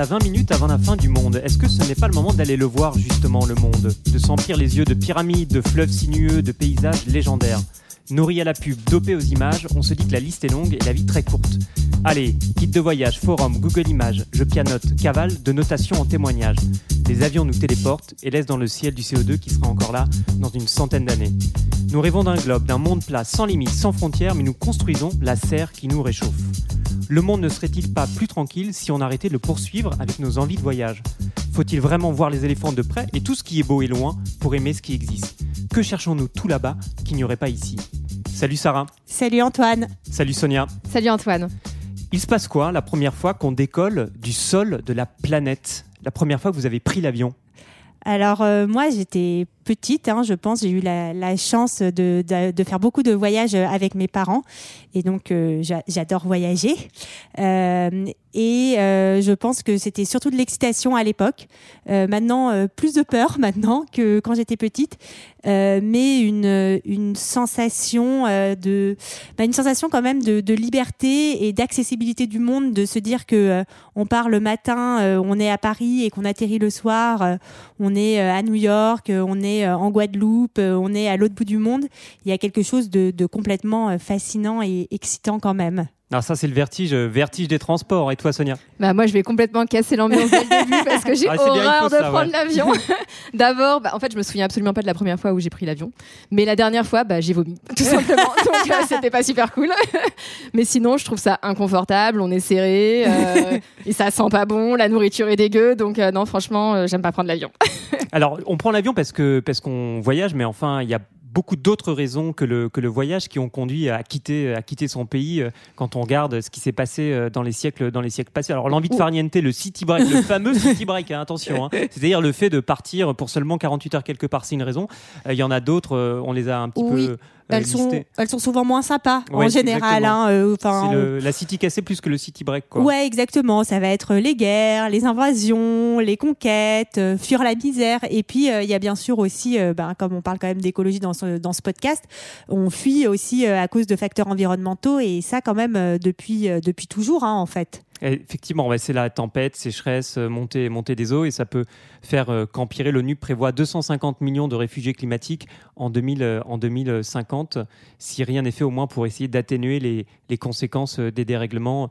A 20 minutes avant la fin du monde, est-ce que ce n'est pas le moment d'aller le voir justement le monde? De s'emplir les yeux de pyramides, de fleuves sinueux, de paysages légendaires Nourri à la pub, dopé aux images, on se dit que la liste est longue et la vie très courte. Allez, guide de voyage, forum, Google Images, je pianote, cavale, de notation en témoignage. Les avions nous téléportent et laissent dans le ciel du CO2 qui sera encore là dans une centaine d'années. Nous rêvons d'un globe, d'un monde plat, sans limites, sans frontières, mais nous construisons la serre qui nous réchauffe. Le monde ne serait-il pas plus tranquille si on arrêtait de le poursuivre avec nos envies de voyage? Faut-il vraiment voir les éléphants de près et tout ce qui est beau et loin pour aimer ce qui existe? Que cherchons-nous tout là-bas qu'il n'y aurait pas ici? Salut Sarah. Salut Antoine. Salut Sonia. Salut Antoine. Il se passe quoi la première fois qu'on décolle du sol de la planète? La première fois que vous avez pris l'avion? Alors euh, moi j'étais petite, hein, je pense, j'ai eu la, chance de, faire beaucoup de voyages avec mes parents et donc euh, j'adore voyager. Euh, et euh, je pense que c'était surtout de l'excitation à l'époque. Maintenant, plus de peur maintenant que quand j'étais petite, mais une, une sensation de, bah, une sensation quand même de, de liberté et d'accessibilité du monde, de se dire que on part le matin, on est à Paris et qu'on atterrit le soir, on est à New York, on est en Guadeloupe, on est à l'autre bout du monde. Il y a quelque chose de, complètement fascinant et excitant quand même. Alors ça c'est le vertige, vertige des transports. Et toi Sonia? Bah moi je vais complètement casser l'ambiance dès le début parce que j'ai Ah, horreur de ça, prendre ouais. l'avion. D'abord, bah, en fait je me souviens absolument pas de la première fois où j'ai pris l'avion, mais la dernière fois bah, j'ai vomi tout simplement. Donc euh, c'était pas super cool. mais sinon je trouve ça inconfortable, on est serré euh, et ça sent pas bon, la nourriture est dégueu, donc euh, non franchement euh, j'aime pas prendre l'avion. Alors on prend l'avion parce que parce qu'on voyage, mais enfin il y a beaucoup d'autres raisons que le, que le voyage qui ont conduit à quitter, à quitter son pays euh, quand on regarde ce qui s'est passé euh, dans les siècles, dans les siècles passés. Alors l'envie de farniente, le city break, le fameux city break, hein, attention, hein. c'est-à-dire le fait de partir pour seulement 48 heures quelque part, c'est une raison. Euh, Il y en a d'autres, on les a un petit Oui. peu Elles sont, elles sont souvent moins sympas Ouais, en général. Hein, euh, enfin, C'est le- la city cassée plus que le city break. Quoi. Ouais, exactement. Ça va être les guerres, les invasions, les conquêtes, euh, fuir la misère. Et puis, euh, il y a bien sûr aussi, ben, comme on parle quand même d'écologie dans ce, dans ce podcast, on fuit aussi euh, à cause de facteurs environnementaux. Et ça, quand même, euh, depuis, euh, depuis toujours, hein, en fait. Effectivement, c'est la tempête, sécheresse, euh, montée, montée des eaux, et ça peut faire euh, qu'empirer. L'ONU prévoit 250 millions de réfugiés climatiques en, 2000, euh, 2050, si rien n'est fait au moins pour essayer d'atténuer les, conséquences des dérèglements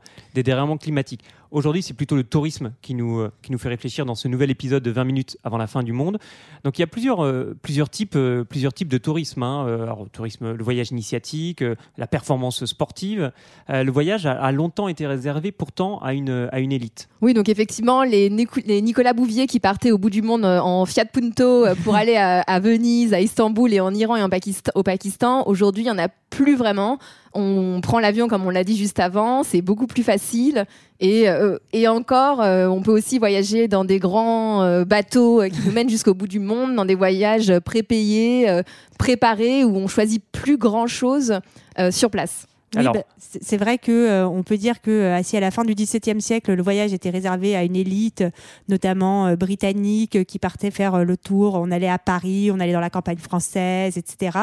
climatiques. Aujourd'hui, c'est plutôt le tourisme qui nous, euh, qui nous fait réfléchir dans ce nouvel épisode de 20 minutes avant la fin du monde. Donc il y a plusieurs, euh, plusieurs, types, euh, plusieurs types de tourisme. hein. Alors, tourisme, le voyage initiatique, euh, la performance sportive. Le voyage a, a longtemps été réservé pourtant à une, à une élite. Oui, donc effectivement, les, Nico- les Nicolas Bouvier qui partaient au bout du monde en Fiat Punto pour aller à, à Venise, à Istanbul et en Iran et en Pakistan, au Pakistan, aujourd'hui, il n'y en a plus vraiment. On prend l'avion, comme on l'a dit juste avant, c'est beaucoup plus facile. Et, euh, et encore, euh, on peut aussi voyager dans des grands euh, bateaux qui nous mènent jusqu'au bout du monde, dans des voyages prépayés, préparés, où on choisit plus grand-chose euh, sur place. Oui, Alors- bah, c'est vrai que euh, on peut dire que euh, si à la fin du XVIIe siècle le voyage était réservé à une élite, notamment euh, britannique, qui partait faire euh, le tour, on allait à Paris, on allait dans la campagne française, etc.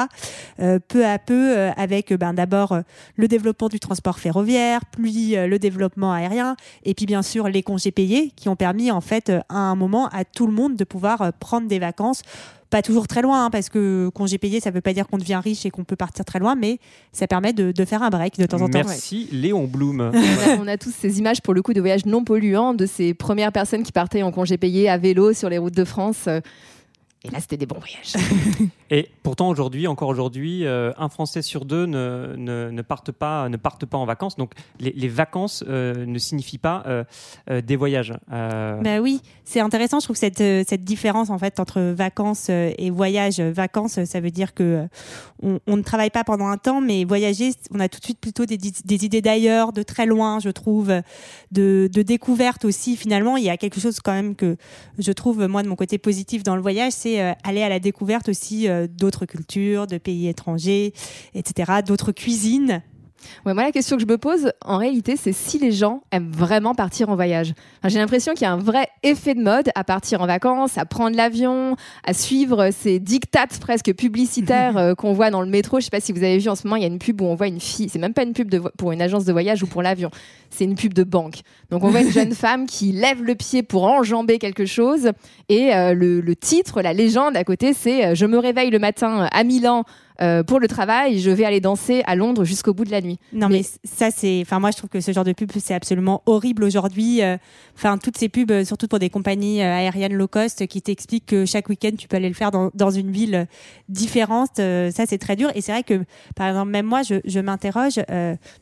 Euh, peu à peu, euh, avec ben, d'abord le développement du transport ferroviaire, puis euh, le développement aérien, et puis bien sûr les congés payés qui ont permis en fait à un moment à tout le monde de pouvoir prendre des vacances. Pas toujours très loin, hein, parce que congé payé, ça veut pas dire qu'on devient riche et qu'on peut partir très loin, mais ça permet de, de faire un break de temps en temps. Merci Léon Blum. on, a, on a tous ces images pour le coup de voyages non polluants de ces premières personnes qui partaient en congé payé à vélo sur les routes de France. Et là, c'était des bons voyages. Et pourtant aujourd'hui, encore aujourd'hui, euh, un Français sur deux ne, ne, ne partent pas, ne partent pas en vacances. Donc les, les vacances euh, ne signifient pas euh, euh, des voyages. Euh, Bah oui, c'est intéressant, je trouve cette, cette différence en fait entre vacances et voyage. Vacances, ça veut dire que euh, on, on ne travaille pas pendant un temps, mais voyager, on a tout de suite plutôt des, des idées d'ailleurs, de très loin, je trouve, de, de découverte aussi. Finalement, il y a quelque chose quand même que je trouve moi de mon côté positif dans le voyage, c'est aller, aller à la découverte aussi d'autres cultures, de pays étrangers, etc., d'autres cuisines Ouais, moi, la question que je me pose, en réalité, c'est si les gens aiment vraiment partir en voyage. J'ai l'impression qu'il y a un vrai effet de mode à partir en vacances, à prendre l'avion, à suivre ces dictates presque publicitaires euh, qu'on voit dans le métro. Je sais pas si vous avez vu en ce moment, il y a une pub où on voit une fille. C'est même pas une pub de pour une agence de voyage ou pour l'avion. C'est une pub de banque. Donc on voit une jeune femme qui lève le pied pour enjamber quelque chose. Et euh, le, le, titre, la légende à côté, c'est euh, Je me réveille le matin à Milan euh, pour le travail, je vais aller danser à Londres jusqu'au bout de la nuit. Non, mais, ça, c'est. Enfin, moi, je trouve que ce genre de pub, c'est absolument horrible aujourd'hui. Euh, enfin, toutes ces pubs, euh, surtout pour des compagnies aériennes low cost, qui t'expliquent que chaque week-end, tu peux aller le faire dans, dans une ville différente. ça, c'est très dur. Et c'est vrai que, par exemple, même moi, je, je m'interroge.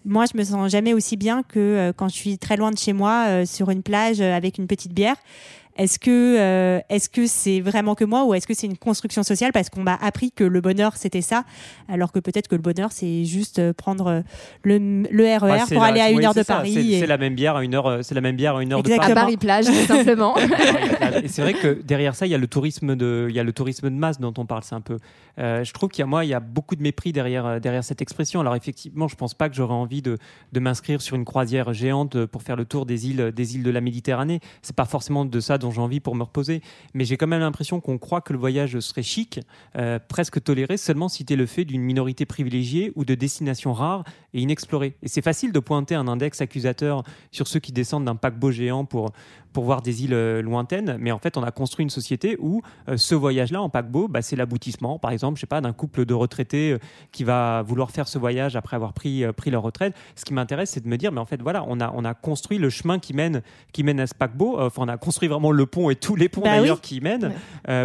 moi, je me sens jamais aussi bien que quand je suis très loin de chez moi, sur une plage avec une petite bière. Est-ce que euh, est-ce que c'est vraiment que moi ou est-ce que c'est une construction sociale parce qu'on m'a appris que le bonheur c'était ça alors que peut-être que le bonheur c'est juste euh, prendre le, le RER e pour aller à une heure de Paris. C'est la même bière à une heure. C'est la même bière à une heure de Paris. À Paris plage tout simplement. et c'est vrai que derrière ça il y a le tourisme de il y a le tourisme de masse dont on parle. C'est un peu. Euh, je trouve qu'il y a moi il y a beaucoup de mépris derrière derrière cette expression. Alors effectivement je pense pas que j'aurais envie de, de m'inscrire sur une croisière géante pour faire le tour des îles des îles de la Méditerranée. C'est pas forcément de ça dont j'ai envie pour me reposer. Mais j'ai quand même l'impression qu'on croit que le voyage serait chic, euh, presque toléré, seulement si tu le fait d'une minorité privilégiée ou de destinations rares et inexplorées. Et c'est facile de pointer un index accusateur sur ceux qui descendent d'un paquebot géant pour, pour voir des îles euh, lointaines, mais en fait, on a construit une société où euh, ce voyage-là en paquebot, bah, c'est l'aboutissement, par exemple, je sais pas, d'un couple de retraités qui va vouloir faire ce voyage après avoir pris, pris leur retraite. Ce qui m'intéresse, c'est de me dire, mais en fait, voilà, on a, on a construit le chemin qui mène, qui mène à ce paquebot. Enfin, on a construit vraiment le pont et tous les ponts bah d'ailleurs qui y mènent,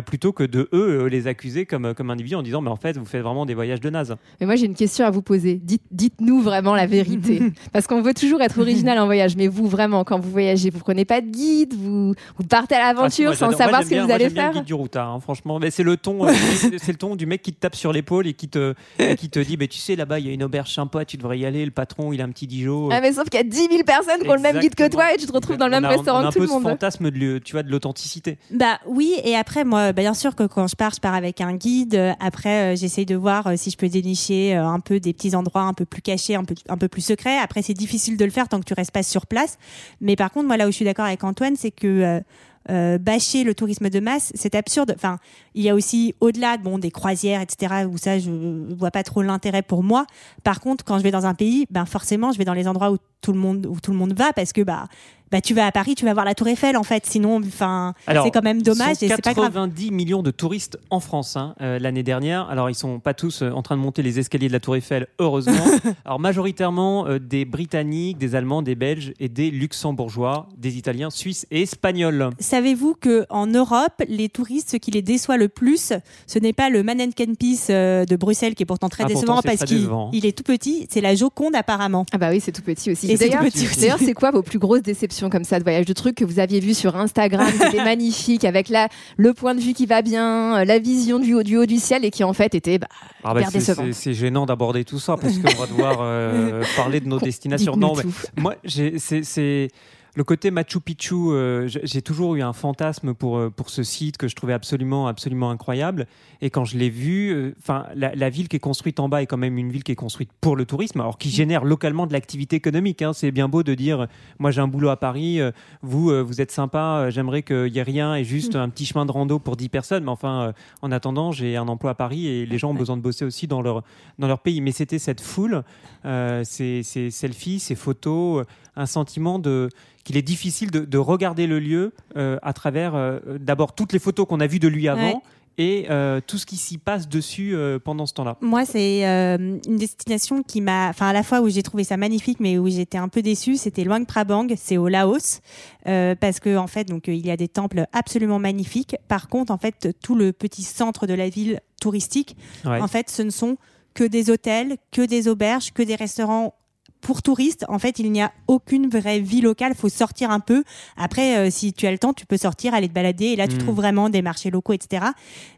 plutôt que de eux les accuser comme, comme individus en disant, mais en fait, vous faites vraiment des voyages de naze. Mais moi, j'ai une question à vous poser. Dites, dites-nous vraiment la vérité, parce qu'on veut toujours être original en voyage. Mais vous, vraiment, quand vous voyagez, vous prenez pas de guide vous, vous partez à l'aventure ah, sans savoir ce que vous allez faire. le guide du routard, hein, franchement. Mais c'est le ton, euh, c'est le ton du mec qui te tape sur l'épaule et qui te, qui te dit, bah, tu sais, là-bas, il y a une auberge sympa, tu devrais y aller. Le patron, il a un petit Dijon. Ah, mais sauf qu'il y a 10 000 personnes qui ont le même guide que toi et tu te retrouves dans le même restaurant que tout le monde. fantasme de, tu vois, de l'authenticité. Bah oui, et après, moi, bah, bien sûr que quand je pars, je pars avec un guide. Après, euh, j'essaye de voir euh, si je peux dénicher un peu des petits endroits un peu plus cachés, un peu, un peu plus secrets. Après, c'est difficile de le faire tant que tu restes pas sur place. Mais par contre, moi, là où je suis d'accord avec Antoine, c'est que euh, euh, bâcher le tourisme de masse, c'est absurde. Enfin, il y a aussi au-delà bon des croisières, etc. Où ça, je vois pas trop l'intérêt pour moi. Par contre, quand je vais dans un pays, ben forcément, je vais dans les endroits où tout le monde où tout le monde va parce que bah bah, tu vas à Paris, tu vas voir la Tour Eiffel en fait. Sinon, enfin, c'est quand même dommage. Il y a 90 millions de touristes en France hein, euh, l'année dernière. Alors, ils sont pas tous euh, en train de monter les escaliers de la Tour Eiffel, heureusement. Alors, majoritairement euh, des Britanniques, des Allemands, des Belges et des Luxembourgeois, des Italiens, Suisses et Espagnols. Savez-vous que en Europe, les touristes, ce qui les déçoit le plus, ce n'est pas le Mannequin Peace de Bruxelles qui est pourtant très ah, décevant parce qu'il est tout petit. C'est la Joconde apparemment. Ah bah oui, c'est tout petit aussi. D'ailleurs, c'est quoi vos plus grosses déceptions comme ça de voyage, de trucs que vous aviez vu sur Instagram, qui étaient magnifiques, avec la, le point de vue qui va bien, euh, la vision du haut du, haut du ciel et qui en fait était bah, ah bah, C'est gênant d'aborder tout ça parce qu'on va devoir euh, parler de nos destinations. Non, mais moi, c'est le côté Machu Picchu, euh, j'ai toujours eu un fantasme pour, euh, pour ce site que je trouvais absolument, absolument incroyable. Et quand je l'ai vu, euh, la, ville qui est construite en bas est quand même une ville qui est construite pour le tourisme, alors qui mm. génère localement de l'activité économique. Hein. C'est bien beau de dire, moi j'ai un boulot à Paris, vous, vous êtes sympa, j'aimerais qu'il n'y ait rien et juste mm. un petit chemin de rando pour 10 personnes. Mais enfin, en attendant, j'ai un emploi à Paris et les gens ont besoin de bosser aussi dans leur, dans leur pays. Mais c'était cette foule, ces, ces selfies, ces photos, un sentiment de qu'il est difficile de, regarder le lieu euh, à travers euh, d'abord toutes les photos qu'on a vues de lui avant. Et euh, tout ce qui s'y passe dessus pendant ce temps-là. Moi, c'est une destination qui m'a, enfin à la fois où j'ai trouvé ça magnifique, mais où j'étais un peu déçue, c'était Luang Prabang, c'est au Laos, parce que en fait, donc il y a des temples absolument magnifiques. Par contre, en fait, tout le petit centre de la ville touristique, en fait, ce ne sont que des hôtels, que des auberges, que des restaurants pour touristes, en fait, il n'y a aucune vraie vie locale. Faut sortir un peu. Après, euh, si tu as le temps, tu peux sortir, aller te balader, et là, tu Mm. trouves vraiment des marchés locaux, etc.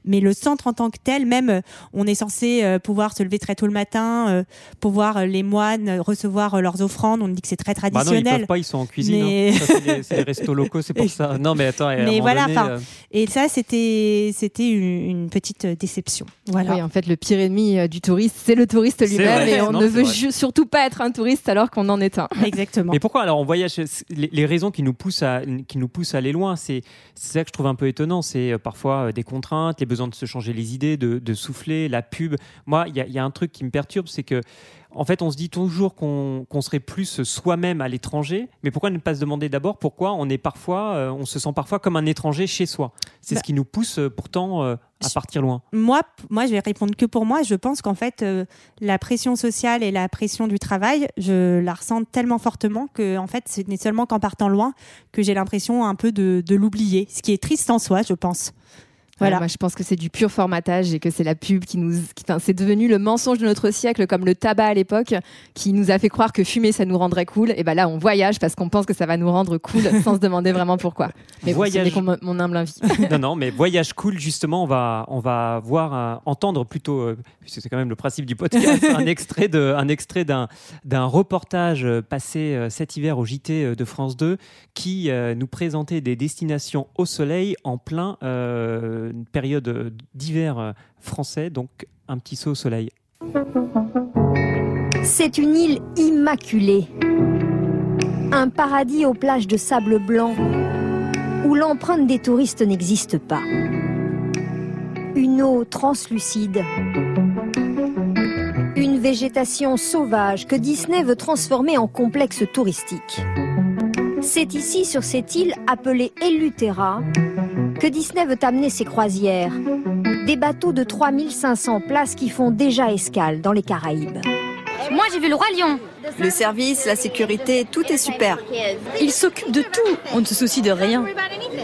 Mais le centre en tant que tel, même, euh, on est censé euh, pouvoir se lever très tôt le matin, euh, pour voir euh, les moines recevoir euh, leurs offrandes. On dit que c'est très Bah non, ils traditionnel. peuvent pas, ils sont en cuisine. Mais- hein. Ça, c'est des restos locaux, c'est pour ça. Non, mais attends, Mais voilà, donné, euh, Et ça, c'était c'était une, une petite déception. Voilà. Oui, en fait, le pire ennemi euh, du touriste, c'est le touriste lui-même, et on Non, ne veut surtout pas être un touriste alors qu'on en est un. Exactement. Mais pourquoi alors on voyage les, les raisons qui nous poussent à qui nous poussent à aller loin, c'est c'est ça que je trouve un peu étonnant. C'est euh, parfois euh, des contraintes, les besoins de se changer les idées, de, de souffler, la pub. Moi, il y a, il y a un truc qui me perturbe, c'est que en fait, on se dit toujours qu'on serait plus soi-même à l'étranger, mais pourquoi ne pas se demander d'abord pourquoi on est parfois, euh, on se sent parfois comme un étranger chez soi? C'est Bah. ce qui nous pousse euh, pourtant euh, à Je- partir loin. moi, moi, je vais répondre que pour moi. Je pense qu'en fait, la pression sociale et la pression du travail, je la ressens tellement fortement que, en fait, ce n'est seulement qu'en partant loin que j'ai l'impression un peu de, de l'oublier. Ce qui est triste en soi, je pense. Voilà. Ouais, moi, je pense que c'est du pur formatage et que c'est la pub qui nous. qui- Enfin, c'est devenu le mensonge de notre siècle, comme le tabac à l'époque, qui nous a fait croire que fumer, ça nous rendrait cool. Et ben là, on voyage parce qu'on pense que ça va nous rendre cool sans se demander vraiment pourquoi. Mais bon, Voyage. que mon, humble avis. non, non, mais voyage cool, justement, on va, on va voir, un- entendre plutôt, euh, puisque c'est quand même le principe du podcast, un extrait de, un extrait d'un, d'un reportage euh, passé euh, cet hiver au JT euh, de France 2 qui euh, nous présentait des destinations au soleil en plein euh, une période euh, d'hiver euh, français, donc un petit saut au soleil. C'est une île immaculée. Un paradis aux plages de sable blanc où l'empreinte des touristes n'existe pas. Une eau translucide. Une végétation sauvage que Disney veut transformer en complexe touristique. C'est ici, sur cette île appelée Elutera, que Disney veut amener ses croisières. Des bateaux de 3500 places qui font déjà escale dans les Caraïbes. Moi, j'ai vu le roi lion. Le service, la sécurité, tout est super. Il s'occupe de tout. On ne se soucie de rien.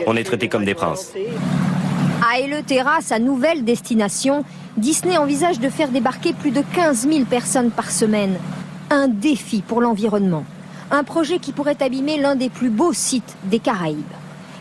On est traités comme des princes. À Eleuthera, sa nouvelle destination, Disney envisage de faire débarquer plus de 15 000 personnes par semaine. Un défi pour l'environnement. Un projet qui pourrait abîmer l'un des plus beaux sites des Caraïbes.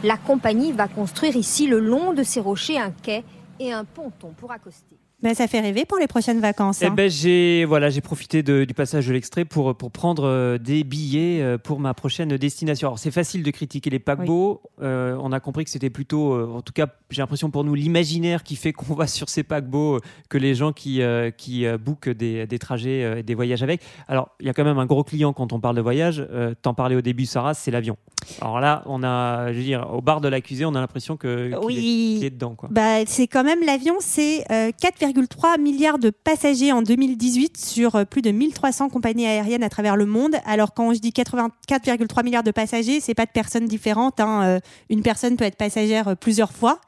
La compagnie va construire ici le long de ces rochers un quai et un ponton pour accoster. Ben, ça fait rêver pour les prochaines vacances. Eh hein. ben, j'ai voilà, j'ai profité de- du passage de l'extrait pour, pour prendre euh, des billets euh, pour ma prochaine destination. Alors, c'est facile de critiquer les paquebots. Euh, on a compris que c'était plutôt, euh, en tout cas, j'ai l'impression pour nous, l'imaginaire qui fait qu'on va sur ces paquebots euh, que les gens qui, qui bookent des, des trajets, des voyages avec. Alors, il y a quand même un gros client quand on parle de voyage. T'en parlais au début, Sarah, c'est l'avion. Alors là, on a, je veux dire, au bar de l'accusé, on a l'impression que qu'il Oui. est, qu'il est dedans, quoi. Bah, c'est quand même l'avion, c'est euh, 4,3 milliards de passagers en 2018 sur euh, plus de 1300 compagnies aériennes à travers le monde. Alors quand je dis 84,3 milliards de passagers, c'est pas de personnes différentes. hein. Euh, Une personne peut être passagère euh, plusieurs fois,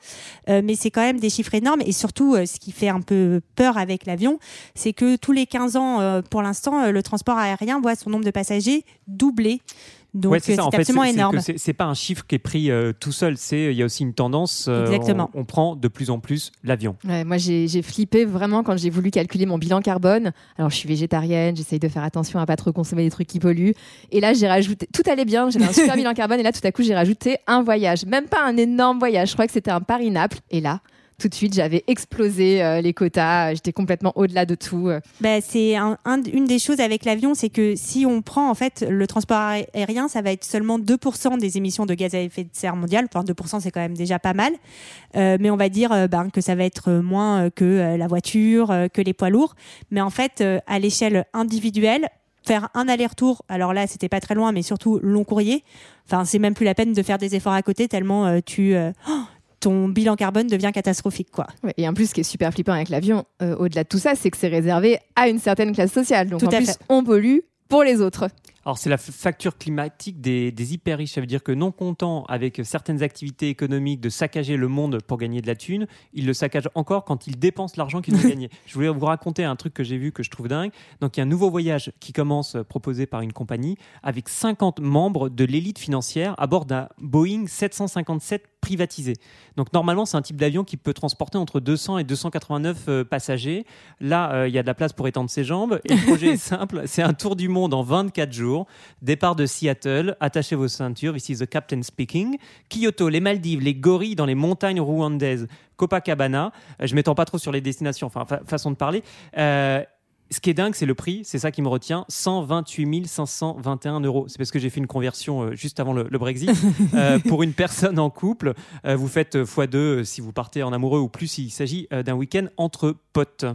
mais c'est quand même des chiffres énormes. Et surtout, ce qui fait un peu peur avec l'avion, c'est que tous les 15 ans, pour l'instant, le transport aérien voit son nombre de passagers doubler. Donc Ouais, c'est fait, absolument énorme. que C'est c'est pas un chiffre qui est pris euh, tout seul, c'est il y a aussi une tendance. euh, Exactement. On, on prend de plus en plus l'avion. Ouais, moi, j'ai j'ai flippé vraiment quand j'ai voulu calculer mon bilan carbone. Alors, je suis végétarienne, j'essaye de faire attention à pas trop consommer des trucs qui polluent. Et là, j'ai rajouté, tout allait bien, j'avais un super bilan carbone. Et là, tout à coup, j'ai rajouté un voyage. Même pas un énorme voyage. Je crois que c'était un Paris-Naples. Et là, tout de suite, j'avais explosé euh, les quotas. J'étais complètement au-delà de tout. euh. Bah, c'est un- un- une des choses avec l'avion, c'est que si on prend en fait le transport aé- aérien, ça va être seulement 2% des émissions de gaz à effet de serre mondial. Enfin, 2%, c'est quand même déjà pas mal. Euh, mais on va dire euh, ben, que ça va être moins euh, que euh, la voiture, euh, que les poids lourds. Mais en fait, euh, à l'échelle individuelle, faire un aller-retour, alors là, c'était pas très loin, mais surtout long courrier. Enfin, c'est même plus la peine de faire des efforts à côté tellement euh, tu euh, oh, ton bilan carbone devient catastrophique, quoi. Ouais, Et en plus, ce qui est super flippant avec l'avion, euh, au-delà de tout ça, c'est que c'est réservé à une certaine classe sociale. Donc Tout en plus, fait. on pollue pour les autres. Alors c'est la facture climatique des, des hyper riches. Ça veut dire que non content avec certaines activités économiques de saccager le monde pour gagner de la thune, ils le saccagent encore quand ils dépensent l'argent qu'ils ont gagné. Je voulais vous raconter un truc que j'ai vu que je trouve dingue. Donc il y a un nouveau voyage qui commence euh, proposé par une compagnie avec 50 membres de l'élite financière à bord d'un Boeing 757 privatisé. Donc normalement c'est un type d'avion qui peut transporter entre 200 et 289 euh, passagers. Là euh, il y a de la place pour étendre ses jambes et le projet est simple, c'est un tour du monde en 24 jours. Départ de Seattle, attachez vos ceintures, is the captain speaking. Kyoto, les Maldives, les gorilles dans les montagnes rwandaises, Copacabana. Euh, Je m'étends pas trop sur les destinations, enfin fa- façon de parler. Euh, ce qui est dingue, c'est le prix, c'est ça qui me retient, 128 521 euros. C'est parce que j'ai fait une conversion euh, juste avant le, le Brexit. Euh, pour une personne en couple, euh, vous faites euh, x2 si vous partez en amoureux ou plus s'il s'agit d'un week-end entre potes.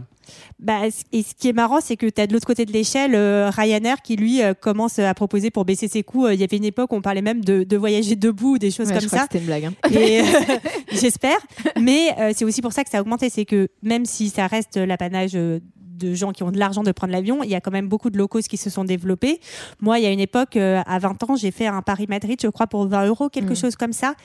Bah, et ce qui est marrant, c'est que tu as de l'autre côté de l'échelle euh, Ryanair qui, lui, euh, commence à proposer pour baisser ses coûts. Euh, Il y avait une époque où on parlait même de, de voyager debout ou des choses Ouais, comme je crois ça. c'était une blague. hein. Euh, J'espère. Mais euh, c'est aussi pour ça que ça a augmenté. C'est que même si ça reste l'apanage euh, de gens qui ont de l'argent de prendre l'avion, il y a quand même beaucoup de cost qui se sont développés. Moi, il y a une époque, euh, à 20 ans, j'ai fait un Paris-Madrid, je crois, pour 20 euros, quelque Mm. chose comme ça.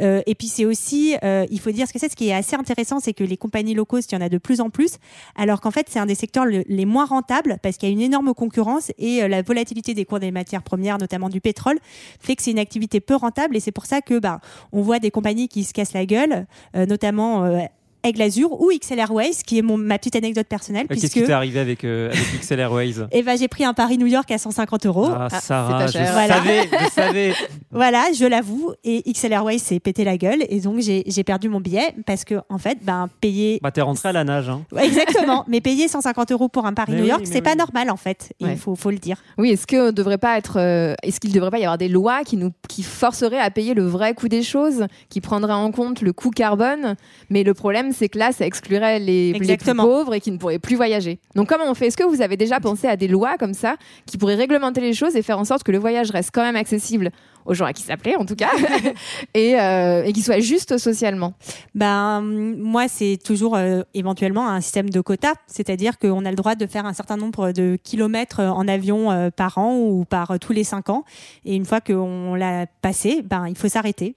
Euh, et puis c'est aussi, euh, il faut dire ce que c'est, ce qui est assez intéressant, c'est que les compagnies low cost, il y en a de plus en plus, alors qu'en fait, c'est un des secteurs le- les moins rentables parce qu'il y a une énorme concurrence et euh, la volatilité des cours des matières premières, notamment du pétrole, fait que c'est une activité peu rentable et c'est pour ça que bah, on voit des compagnies qui se cassent la gueule, euh, notamment euh, Aigle Azur ou XL Airways, qui est mon, ma petite anecdote personnelle, Euh, Qu'est-ce qui t'est arrivé avec, euh, avec XL Airways eh ben, j'ai pris un Paris-New York à 150 euros. Ah, Ah, Sarah, je pas. Voilà. savais, je savais. Voilà, je l'avoue. Et XL Airways s'est pété la gueule. Et donc, j'ai j'ai perdu mon billet parce que, en fait, ben, payer. Bah, t'es rentré à la nage. Hein. Ouais, exactement. mais payer 150 euros pour un Paris-New oui, York, c'est pas oui. normal, en fait. Ouais. Il faut, faut le dire. Oui, est-ce que devrait pas être, euh, est-ce qu'il ne devrait pas y avoir des lois qui nous, qui forceraient à payer le vrai coût des choses, qui prendraient en compte le coût carbone? Mais le problème, c'est que là, ça exclurait les, les plus pauvres et qui ne pourraient plus voyager. Donc, comment on fait? Est-ce que vous avez déjà pensé à des lois comme ça qui pourraient réglementer les choses et faire en sorte que le voyage reste quand même accessible aux gens à qui s'appeler, en tout cas, et, euh, et qu'il soit juste socialement? Ben, moi, c'est toujours euh, éventuellement un système de quotas. C'est-à-dire qu'on a le droit de faire un certain nombre de kilomètres en avion euh, par an ou par euh, tous les cinq ans. Et une fois qu'on l'a passé, ben, il faut s'arrêter.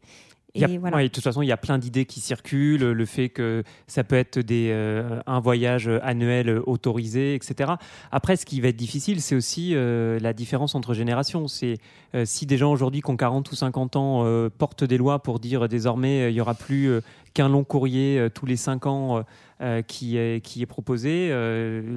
A- Et voilà. ouais, de toute façon, il y a plein d'idées qui circulent, le fait que ça peut être des, euh, un voyage annuel autorisé, etc. Après, ce qui va être difficile, c'est aussi euh, la différence entre générations. C'est euh, si des gens aujourd'hui qui ont 40 ou 50 ans portent des lois pour dire désormais il y aura plus qu'un long courrier euh, tous les 5 ans euh, euh, qui, est, qui est proposé.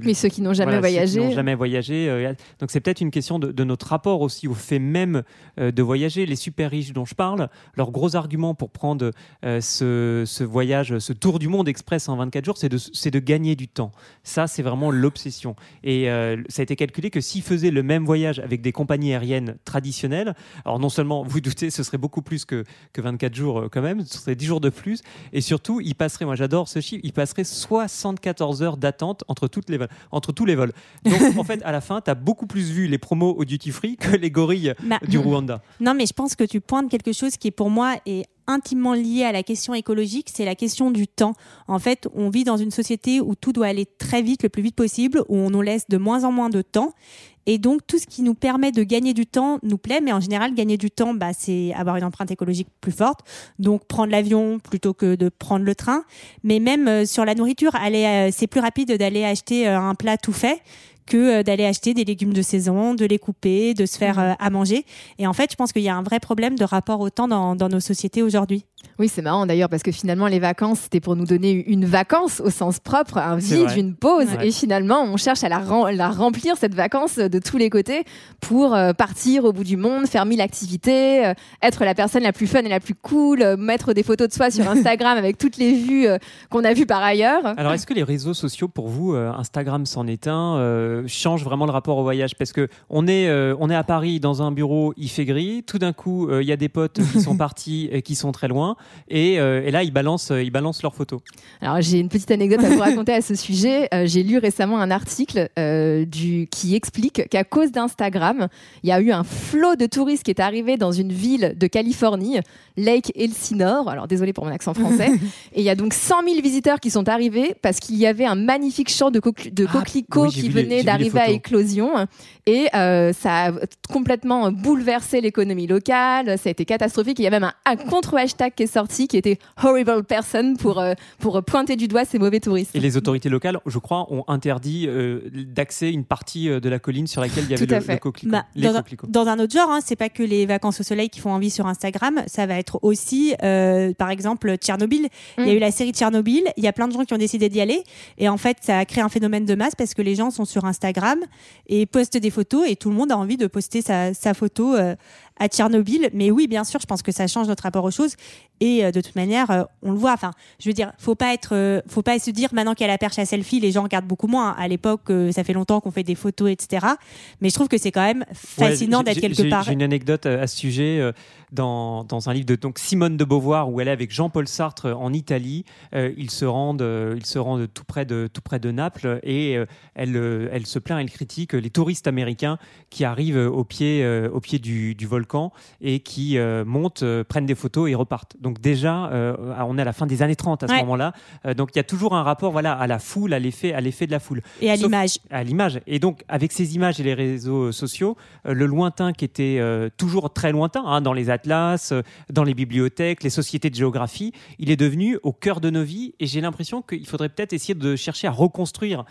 Oui, ceux qui n'ont jamais voilà, n'ont jamais voyagé. donc c'est peut-être une question de, de notre rapport aussi au fait même de voyager. Les super riches dont je parle, leur gros argument pour prendre ce, ce voyage, ce tour du monde express en 24 jours, c'est de, de gagner du temps. Ça, c'est vraiment l'obsession. Et euh, ça a été calculé que s'ils faisaient le même voyage avec des compagnies aériennes traditionnelles, alors non seulement, vous doutez, ce serait beaucoup plus que, que 24 jours quand même, ce serait 10 jours de plus, et surtout, ils passeraient, moi j'adore ce chiffre, ils passeraient 74 heures d'attente entre, toutes les vols, entre tous les vols. Donc en fait, à la fin, tu as beaucoup plus vu les promos au duty free que les gorilles Bah, du Rwanda. Non, mais je pense que tu pointes quelque chose qui, pour moi, est intimement lié à la question écologique, c'est la question du temps. En fait, on vit dans une société où tout doit aller très vite, le plus vite possible, où on nous laisse de moins en moins de temps. Et donc, tout ce qui nous permet de gagner du temps nous plaît, mais en général, gagner du temps, bah, c'est avoir une empreinte écologique plus forte. Donc, prendre l'avion plutôt que de prendre le train. Mais même euh, sur la nourriture, euh, c'est plus rapide d'aller acheter euh, un plat tout fait que euh, d'aller acheter des légumes de saison, de les couper, de se faire euh, à manger. Et en fait, je pense qu'il y a un vrai problème de rapport au temps dans, dans nos sociétés aujourd'hui. Oui, c'est marrant d'ailleurs parce que finalement les vacances c'était pour nous donner une vacance au sens propre, un vide, une pause. Ouais. Et finalement, on cherche à la, remplir cette vacance de tous les côtés pour euh, partir au bout du monde, faire mille activités, euh, être la personne la plus fun et la plus cool, euh, mettre des photos de soi sur Instagram avec toutes les vues euh, qu'on a vues par ailleurs. Alors, est-ce que les réseaux sociaux, pour vous, euh, Instagram s'en est un, euh, changent vraiment le rapport au voyage Parce que on est, euh, on est à Paris dans un bureau, il fait gris. Tout d'un coup, euh, il y a des potes qui sont partis et qui sont très loin, et, euh, et là, ils balancent, ils balancent leurs photos. Alors j'ai une petite anecdote à vous raconter à ce sujet. J'ai lu récemment un article du, qui explique qu'à cause d'Instagram, il y a eu un flot de touristes qui est arrivé dans une ville de Californie, Lake Elsinore. Alors désolé pour mon accent français. Et il y a donc 100 000 visiteurs qui sont arrivés parce qu'il y avait un magnifique champ de, Ah, coquelicots oui, j'ai qui venait d'arriver à éclosion et euh, ça a complètement bouleversé l'économie locale. Ça a été catastrophique. Il y a même un, un contre-hashtag qui est sorti qui était horrible person pour, euh, pour pointer du doigt ces mauvais touristes. Et les autorités locales, je crois, ont interdit euh, d'accès une partie euh, de la colline sur laquelle il y avait le, le coquelicot. Bah, les dans, un, coquelicots. dans un autre genre, hein, c'est pas que les vacances au soleil qui font envie sur Instagram, ça va être aussi, euh, par exemple, Tchernobyl. Il y a Mm. eu la série Tchernobyl, il y a plein de gens qui ont décidé d'y aller, et en fait, ça a créé un phénomène de masse parce que les gens sont sur Instagram et postent des photos, et tout le monde a envie de poster sa, sa photo euh, à Tchernobyl. Mais oui, bien sûr, je pense que ça change notre rapport aux choses, et euh, de toute manière, euh, on le voit. Enfin, je veux dire, faut pas être, euh, faut pas se dire maintenant qu'il y a la perche à selfie, les gens regardent beaucoup moins. À l'époque, euh, ça fait longtemps qu'on fait des photos, etc. Mais je trouve que c'est quand même fascinant Ouais, d'être quelque part. J'ai une anecdote euh, à ce sujet euh, dans, dans un livre de donc Simone de Beauvoir où elle est avec Jean-Paul Sartre en Italie. Ils se rendent, ils se rendent tout près de tout près de Naples et elle, elle se plaint, elle critique les touristes américains qui arrivent au pied au pied du, du volcan et qui euh, montent, euh, prennent des photos et repartent. Donc déjà, euh, on est à la fin des années 30 à ce Ouais. moment-là. Donc il y a toujours un rapport voilà à la foule, à l'effet à l'effet de la foule Et à Sauf- l'image. à l'image. Et donc, avec ces images et les réseaux sociaux, le lointain qui était toujours très lointain, hein, dans les atlas, dans les bibliothèques, les sociétés de géographie, il est devenu au cœur de nos vies. Et j'ai l'impression qu'il faudrait peut-être essayer de chercher à reconstruire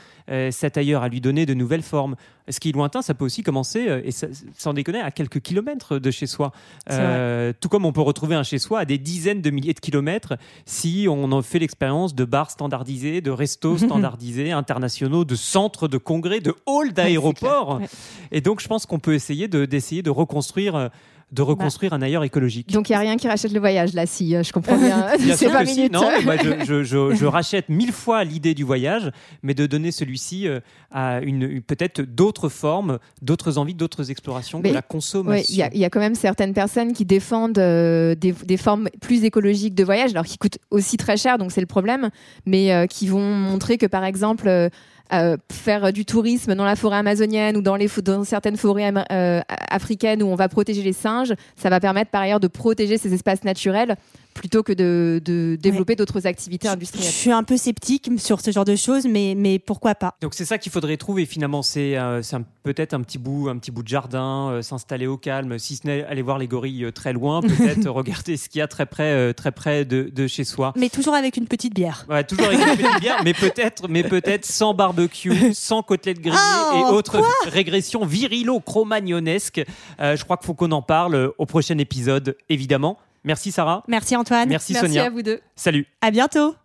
cet ailleurs, à lui donner de nouvelles formes. Ce qui est lointain, ça peut aussi commencer, euh, et ça- sans déconner, à quelques kilomètres de chez soi. Euh, tout comme on peut retrouver un chez soi à des dizaines de milliers de kilomètres si on en fait l'expérience de bars standardisés, de restos standardisés, internationaux, de centres de congrès, de halls d'aéroports. Ouais. Et donc, je pense qu'on peut essayer de- d'essayer de reconstruire. De reconstruire un ailleurs écologique. Donc il n'y a rien qui rachète le voyage là, si euh, je comprends bien. Bien sûr pas que si, non, je, je- je- je rachète mille fois l'idée du voyage, mais de donner celui-ci euh, à une, peut-être d'autres formes, d'autres envies, d'autres explorations Mais- que la consommation. Il y, a- il y a quand même certaines personnes qui défendent euh, des, des formes plus écologiques de voyage, alors qui coûtent aussi très cher, donc c'est le problème, mais euh, qui vont montrer que par exemple euh, euh, faire du tourisme dans la forêt amazonienne ou dans, certaines forêts euh, africaines où on va protéger les singes, ça va permettre par ailleurs de protéger ces espaces naturels plutôt que de, de développer d'autres activités Je industrielles. suis un peu sceptique sur ce genre de choses, mais, mais pourquoi pas Donc c'est ça qu'il faudrait trouver finalement, c'est euh, peut-être un petit bout, un petit bout de jardin, euh, s'installer au calme, si ce n'est aller voir les gorilles euh, très loin, peut-être regarder ce qu'il y a très près, euh, très près de, de chez soi. Mais toujours avec une petite bière. Ouais, toujours avec une petite bière, mais peut-être, mais peut-être sans barbecue, sans côtelettes grillées Oh, et autres régressions virilo-cromagnonesques. Euh, je crois qu'il faut qu'on en parle au prochain épisode, évidemment. Merci Sarah. Merci Antoine. Merci, Merci Sonia. à vous deux. Salut. À bientôt.